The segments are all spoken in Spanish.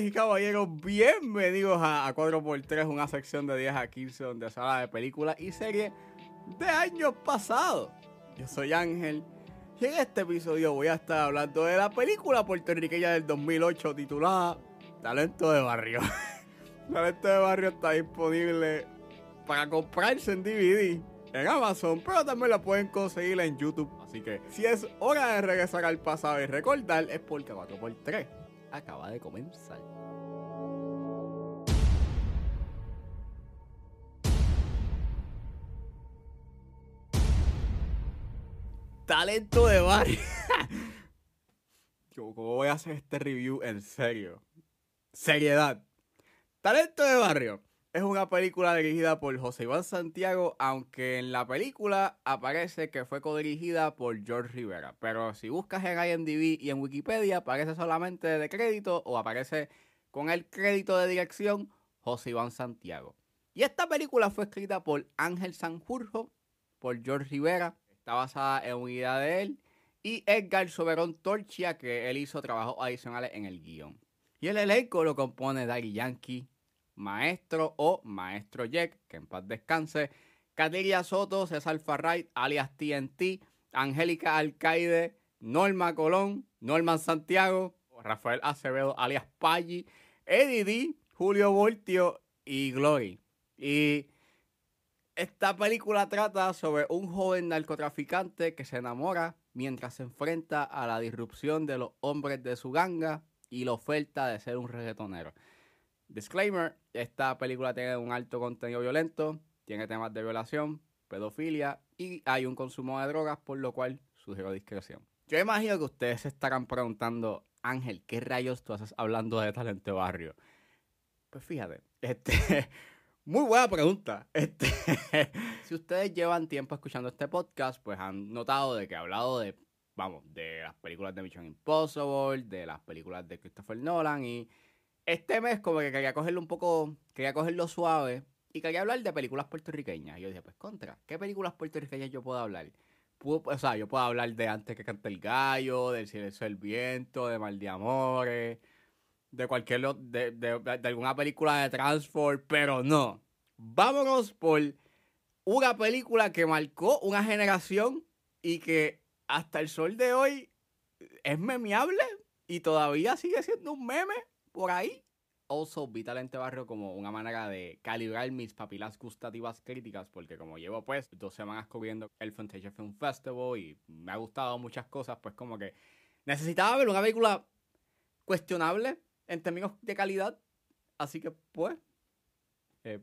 Y caballeros, bienvenidos a, 4x3, una sección de 10 a 15 donde se habla de películas y series de años pasados. Yo soy Ángel y en este episodio voy a estar hablando de la película puertorriqueña del 2008 titulada Talento de Barrio. Talento de Barrio está disponible para comprarse en DVD en Amazon, pero también la pueden conseguir en YouTube. Así que si es hora de regresar al pasado y recordar, es porque 4x3 acaba de comenzar. Talento de barrio. ¿cómo voy a hacer este review en serio? Seriedad. Talento de barrio. Es una película dirigida por José Iván Santiago, aunque en la película aparece que fue codirigida por George Rivera. Pero si buscas en IMDb y en Wikipedia, aparece solamente de crédito o aparece con el crédito de dirección José Iván Santiago. Y esta película fue escrita por Ángel Sanjurjo, por George Rivera, está basada en una idea de él, y Edgar Soberón Torchia, que él hizo trabajos adicionales en el guion. Y el elenco lo compone Daddy Yankee, Maestro o Maestro Jack, que en paz descanse, Kateria Soto, César Farray, alias TNT, Angélica Alcaide, Norma Colón, Norman Santiago, Rafael Acevedo, alias Paggi, Eddie D, Julio Voltio y Glory. Y esta película trata sobre un joven narcotraficante que se enamora mientras se enfrenta a la disrupción de los hombres de su ganga y la oferta de ser un reggaetonero. Disclaimer, esta película tiene un alto contenido violento, tiene temas de violación, pedofilia y hay un consumo de drogas, por lo cual sugiero discreción. Yo imagino que ustedes se estarán preguntando, Ángel, ¿qué rayos tú haces hablando de talento barrio? Pues fíjate, este, muy buena pregunta. Este, si ustedes llevan tiempo escuchando este podcast, pues han notado de que he hablado de, vamos, de las películas de Mission Impossible, de las películas de Christopher Nolan y este mes como que quería cogerlo un poco, quería cogerlo suave y quería hablar de películas puertorriqueñas. Y yo dije, pues contra, ¿qué películas puertorriqueñas yo puedo hablar? o sea, yo puedo hablar de Antes que cante el gallo, del silencio del viento, de Mal de Amores, de cualquier, de, de, de alguna película de Transform, pero no. Vámonos por una película que marcó una generación y que hasta el sol de hoy es memeable y todavía sigue siendo un meme por ahí. Also, vi Talente Barrio como una manera de calibrar mis papilas gustativas críticas, porque como llevo pues dos semanas cubriendo el Fantasia Film Festival y me ha gustado muchas cosas, pues como que necesitaba ver una película cuestionable en términos de calidad. Así que pues, eh,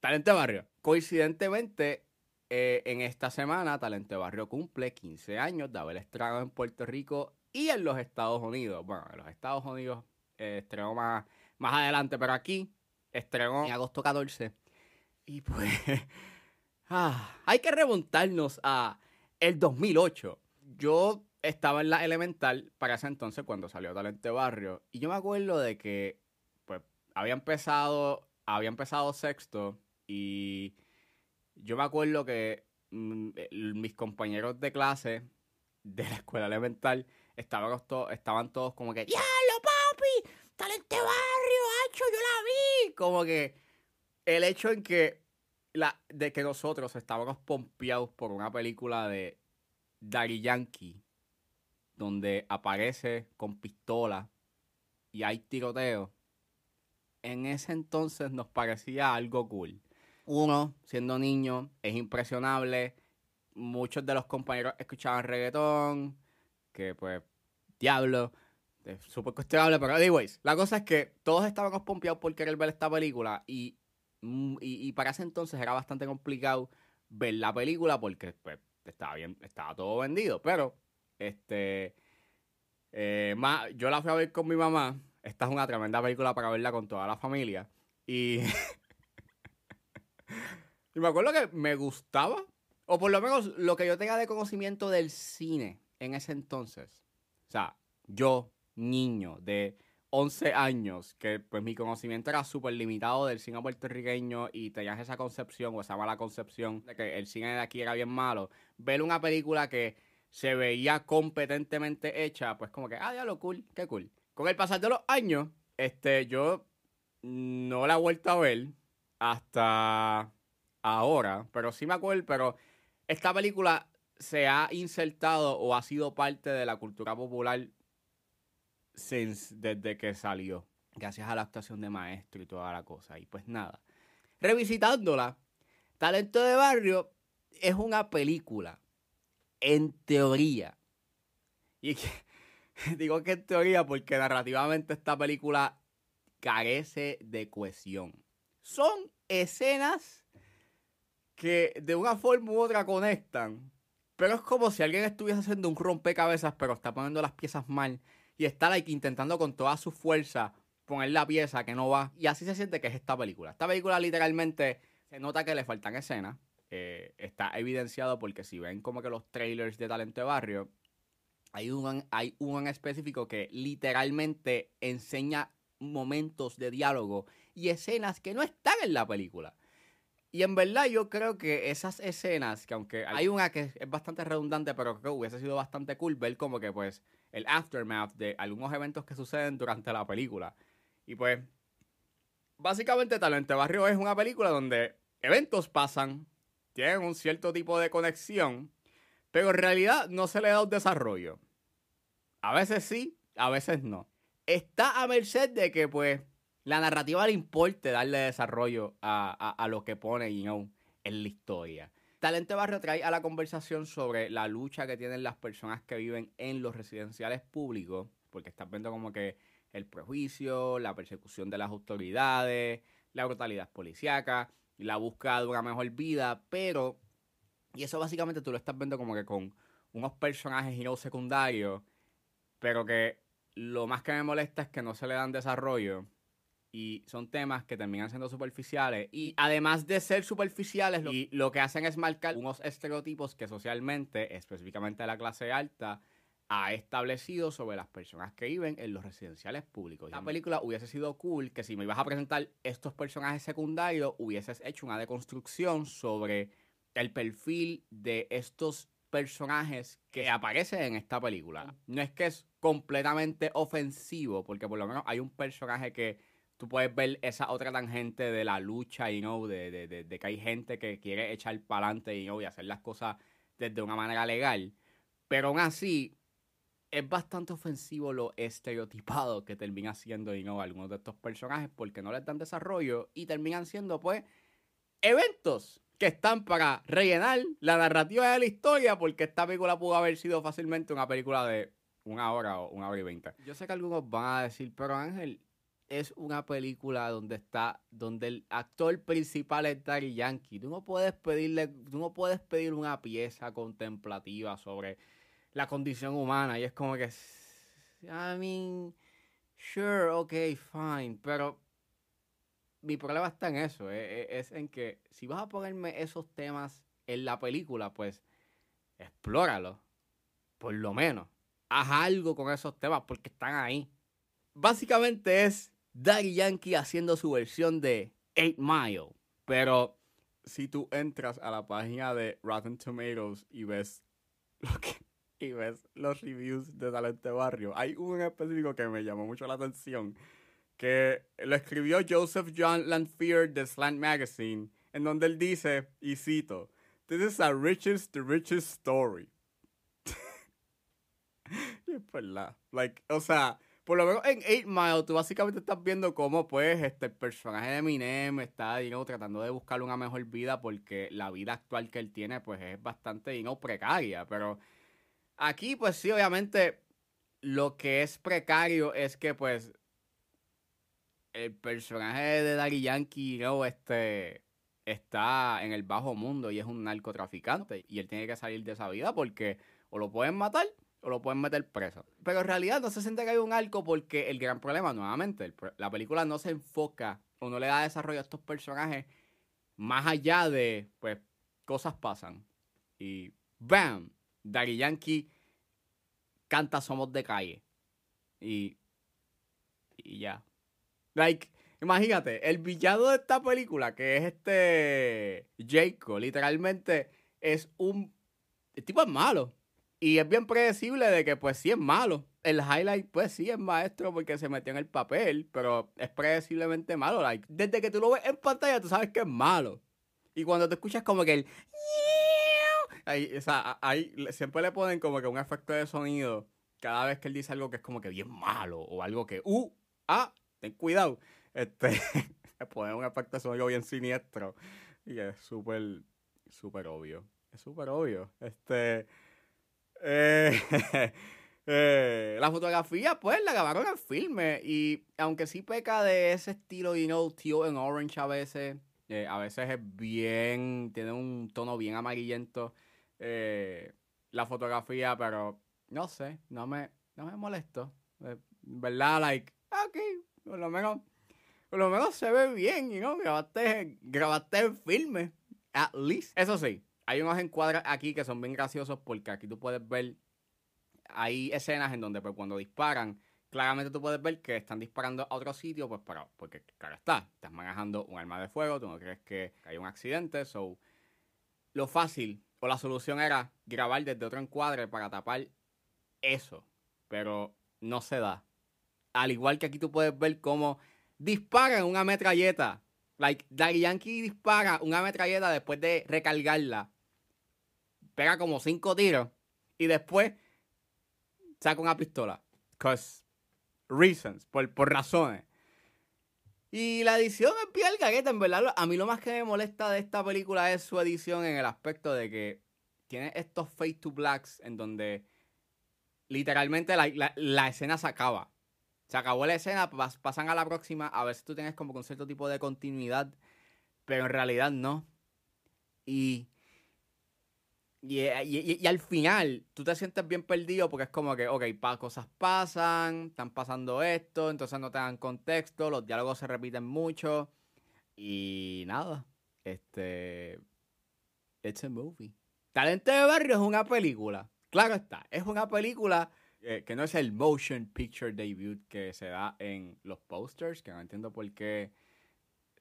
Talente Barrio. Coincidentemente, eh, en esta semana Talente Barrio cumple 15 años de haber estrenado en Puerto Rico y en los Estados Unidos. Bueno, en los Estados Unidos eh, estrenó más, más adelante, pero aquí estrenó en agosto 14. Y pues, ah, hay que remontarnos a el 2008. Yo estaba en la elemental para ese entonces cuando salió Talente Barrio. Y yo me acuerdo de que, pues, había empezado, había empezado sexto y yo me acuerdo que mm, mis compañeros de clase de la escuela elemental estaban, estaban todos como que, talente barrio, hacho, yo la vi. Como que el hecho en que la, de que nosotros estábamos pompeados por una película de Daddy Yankee, donde aparece con pistola y hay tiroteo, en ese entonces nos parecía algo cool. Uno, siendo niño, es impresionable. Muchos de los compañeros escuchaban reggaetón, que pues, diablo es súper cuestionable, pero anyways, la cosa es que todos estábamos pompeados por querer ver esta película mm, y, y, para ese entonces era bastante complicado ver la película porque pues, estaba bien, estaba todo vendido, pero este eh, yo la fui a ver con mi mamá, esta es una tremenda película para verla con toda la familia y, y me acuerdo que me gustaba, o por lo menos lo que yo tenga de conocimiento del cine en ese entonces, o sea, yo niño de 11 años, que pues mi conocimiento era súper limitado del cine puertorriqueño y tenías esa concepción o esa mala concepción de que el cine de aquí era bien malo, ver una película que se veía competentemente hecha, pues como que, ah, ya lo cool, qué cool. Con el pasar de los años, Este, yo no la he vuelto a ver hasta ahora, pero sí me acuerdo, pero esta película se ha insertado o ha sido parte de la cultura popular desde que salió, gracias a la actuación de maestro y toda la cosa. Y pues nada, revisitándola, Talento de Barrio es una película, en teoría. Y digo que en teoría porque narrativamente esta película carece de cohesión. Son escenas que de una forma u otra conectan, pero es como si alguien estuviese haciendo un rompecabezas, pero está poniendo las piezas mal y está like, intentando con toda su fuerza poner la pieza que no va. Y así se siente que es esta película. Esta película literalmente se nota que le faltan escenas. Eh, está evidenciado porque si ven como que los trailers de Talento de Barrio, hay un, hay un específico que literalmente enseña momentos de diálogo y escenas que no están en la película. Y en verdad yo creo que esas escenas, que aunque hay una que es bastante redundante, pero creo que hubiese sido bastante cool ver como que pues el aftermath de algunos eventos que suceden durante la película. Y pues, básicamente Talente Barrio es una película donde eventos pasan, tienen un cierto tipo de conexión, pero en realidad no se le da un desarrollo. A veces sí, a veces no. Está a merced de que pues la narrativa le importe darle desarrollo a, lo que pone en la historia. Talente Barrio trae a la conversación sobre la lucha que tienen las personas que viven en los residenciales públicos, porque estás viendo como que el prejuicio, la persecución de las autoridades, la brutalidad policíaca, la búsqueda de una mejor vida, pero, y eso básicamente tú lo estás viendo como que con unos personajes y no secundarios, pero que lo más que me molesta es que no se le dan desarrollo y son temas que terminan siendo superficiales y además de ser superficiales lo, y lo que hacen es marcar unos estereotipos que socialmente, específicamente la clase alta, ha establecido sobre las personas que viven en los residenciales públicos. La película hubiese sido cool que si me ibas a presentar estos personajes secundarios hubieses hecho una deconstrucción sobre el perfil de estos personajes que aparecen en esta película. No es que es completamente ofensivo, porque por lo menos hay un personaje que tú puedes ver esa otra tangente de la lucha, y know, de, de, de, que hay gente que quiere echar para adelante y hacer las cosas desde una manera legal. Pero aún así, es bastante ofensivo lo estereotipado que termina siendo you know, algunos de estos personajes porque no les dan desarrollo y terminan siendo, pues, eventos que están para rellenar la narrativa de la historia porque esta película pudo haber sido fácilmente una película de una hora o una hora y veinte. Yo sé que algunos van a decir, pero Ángel, es una película donde está, donde el actor principal es Daddy Yankee. Tú no puedes pedirle, tú no puedes pedir una pieza contemplativa sobre la condición humana. Y es como que, I mean, sure, ok, fine, pero mi problema está en eso, eh, eh, es, en que si vas a ponerme esos temas en la película, pues explóralo, por lo menos. Haz algo con esos temas porque están ahí. Básicamente es Daddy Yankee haciendo su versión de 8 Mile. Pero si tú entras a la página de Rotten Tomatoes y ves lo que y ves los reviews de Talente Barrio, hay un específico que me llamó mucho la atención, que lo escribió Joseph John Lanfear de Slant Magazine, en donde él dice, y cito, This is a richest the richest story. y es verdad. Like, o sea, por lo menos en 8 Mile, tú básicamente estás viendo cómo, pues, este, personaje de Eminem está, digamos, tratando de buscar una mejor vida porque la vida actual que él tiene, pues, es bastante, digamos, precaria. Pero aquí, pues, sí, obviamente, lo que es precario es que, pues, el personaje de Daddy Yankee, ¿no? Este, está en el bajo mundo y es un narcotraficante. Y él tiene que salir de esa vida porque o lo pueden matar o lo pueden meter preso. Pero en realidad no se siente que hay un arco porque el gran problema, nuevamente, la película no se enfoca o no le da desarrollo a estos personajes más allá de, pues, cosas pasan. Y ¡bam! Daddy Yankee canta Somos de calle. Y, y ya. Like, imagínate, el villano de esta película, que es este Jacob, literalmente es un... El tipo es malo. Y es bien predecible de que pues sí es malo. el highlight, pues sí, es maestro porque se metió en el papel, pero es predeciblemente malo. Desde que tú lo ves en pantalla, tú sabes que es malo. Y cuando te escuchas como que el... Ahí, o sea, ahí siempre le ponen como que un efecto de sonido cada vez que él dice algo que es como que bien malo o algo que, uh, ah, ten cuidado. Este, le ponen un efecto de sonido bien siniestro y es súper, súper obvio. Es súper obvio. Este, eh, eh, la fotografía, pues, la grabaron en filme. Y aunque sí peca de ese estilo, you know, tío en orange a veces. Eh, a veces es bien. Tiene un tono bien amarillento. la fotografía, pero no sé, no me, no me molesto. ¿Verdad? Like, ok, por lo menos. Por lo menos se ve bien, you know, grabaste, grabaste en filme. At least. Eso sí, hay unos encuadres aquí que son bien graciosos porque aquí tú puedes ver, hay escenas en donde pues, cuando disparan, claramente tú puedes ver que están disparando a otro sitio, pues pero, porque claro está, estás manejando un arma de fuego, tú no crees que hay un accidente, so lo fácil o la solución era grabar desde otro encuadre para tapar eso, pero no se da. Al igual que aquí tú puedes ver cómo disparan una metralleta Like, Daddy Yankee dispara una metralleta después de recargarla. Pega como cinco tiros. Y después saca una pistola. Cause reasons. Por, por razones. Y la edición es bien gagueta, en verdad. A mí lo más que me molesta de esta película es su edición en el aspecto de que tiene estos face to blacks en donde literalmente la, la escena se acaba se acabó la escena, pasan a la próxima, a si tú tienes como un cierto tipo de continuidad, pero en realidad no. Y, y, al final tú te sientes bien perdido porque es como que, ok, cosas pasan, están pasando esto, entonces no te dan contexto, los diálogos se repiten mucho y nada, este... It's a movie. Talento de Barrio es una película. Claro está, es una película eh, que no es el motion picture debut que se da en los posters, que no entiendo por qué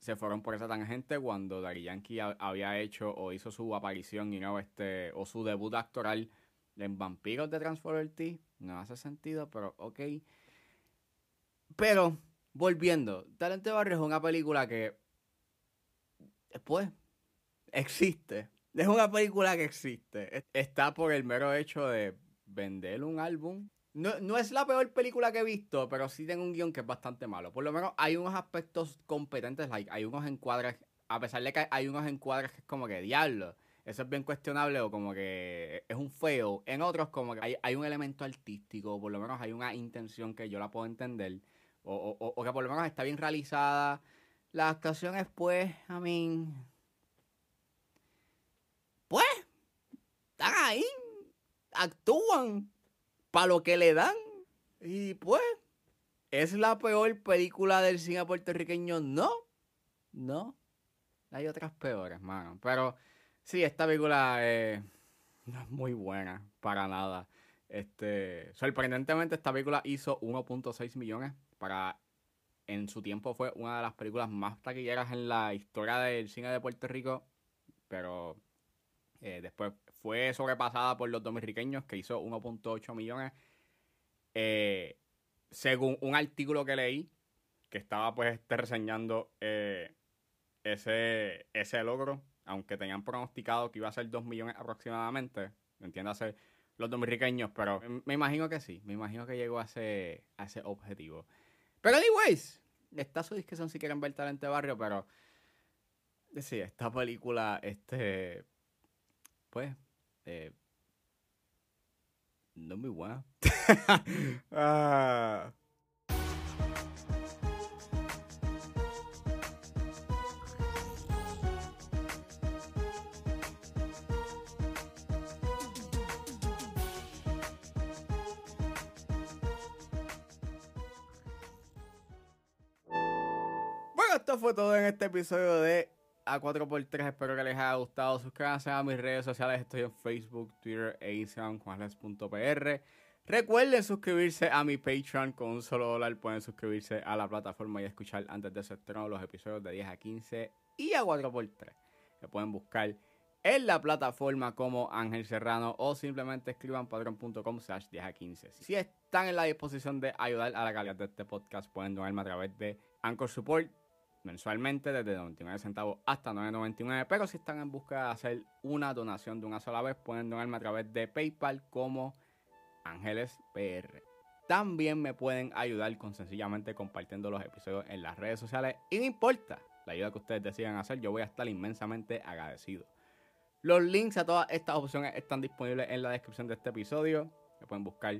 se fueron por esa tangente cuando Dari Yankee había hecho o hizo su aparición, y no este, o su debut actoral en Vampiros de Transformers T. No hace sentido, pero ok. Pero, volviendo, Talente Barrio es una película que, pues, existe. Es una película que existe. Está por el mero hecho de vender un álbum. No, es la peor película que he visto, pero sí tengo un guion que es bastante malo. Por lo menos hay unos aspectos competentes, like, hay unos encuadres, a pesar de que hay unos encuadres que es como que diablo, eso es bien cuestionable o como que es un feo. En otros como que hay, un elemento artístico, por lo menos hay una intención que yo la puedo entender, o, o, que por lo menos está bien realizada. Las actuaciones, pues, a mí... Pues, están ahí, actúan para lo que le dan. Y pues, ¿es la peor película del cine puertorriqueño? No. No. Hay otras peores, mano. Pero sí, esta película eh, no es muy buena, para nada. Este, sorprendentemente, esta película hizo 1.6 millones. Para en su tiempo fue una de las películas más taquilleras en la historia del cine de Puerto Rico. Pero eh, después fue sobrepasada por los dominicanos, que hizo 1.8 millones. Eh, según un artículo que leí, que estaba pues este, reseñando eh, ese, ese logro, aunque tenían pronosticado que iba a ser 2 millones aproximadamente, entiéndase los dominicanos, pero me imagino que sí, me imagino que llegó a ese, a ese objetivo. Pero anyways, está su discusión si quieren ver Talente Barrio, pero sí, esta película, este, pues, no muy buena. ah. Bueno, esto fue todo en este episodio de a 4x3. Espero que les haya gustado. Suscríbanse a mis redes sociales. Estoy en Facebook, Twitter e Instagram, juanles.pr. Recuerden suscribirse a mi Patreon con un solo dólar. Pueden suscribirse a la plataforma y escuchar antes de su estreno los episodios de 10 a 15 y a 4x3. Se pueden buscar en la plataforma como Ángel Serrano o simplemente escriban patreon.com slash 10 a 15. Si están en la disposición de ayudar a la calidad de este podcast, pueden donarme a través de Anchor Support mensualmente desde 99 centavos hasta 9.99. Pero si están en busca de hacer una donación de una sola vez, pueden donarme a través de PayPal como Ángeles PR. También me pueden ayudar con sencillamente compartiendo los episodios en las redes sociales. Y no importa la ayuda que ustedes decidan hacer, yo voy a estar inmensamente agradecido. Los links a todas estas opciones están disponibles en la descripción de este episodio. Me pueden buscar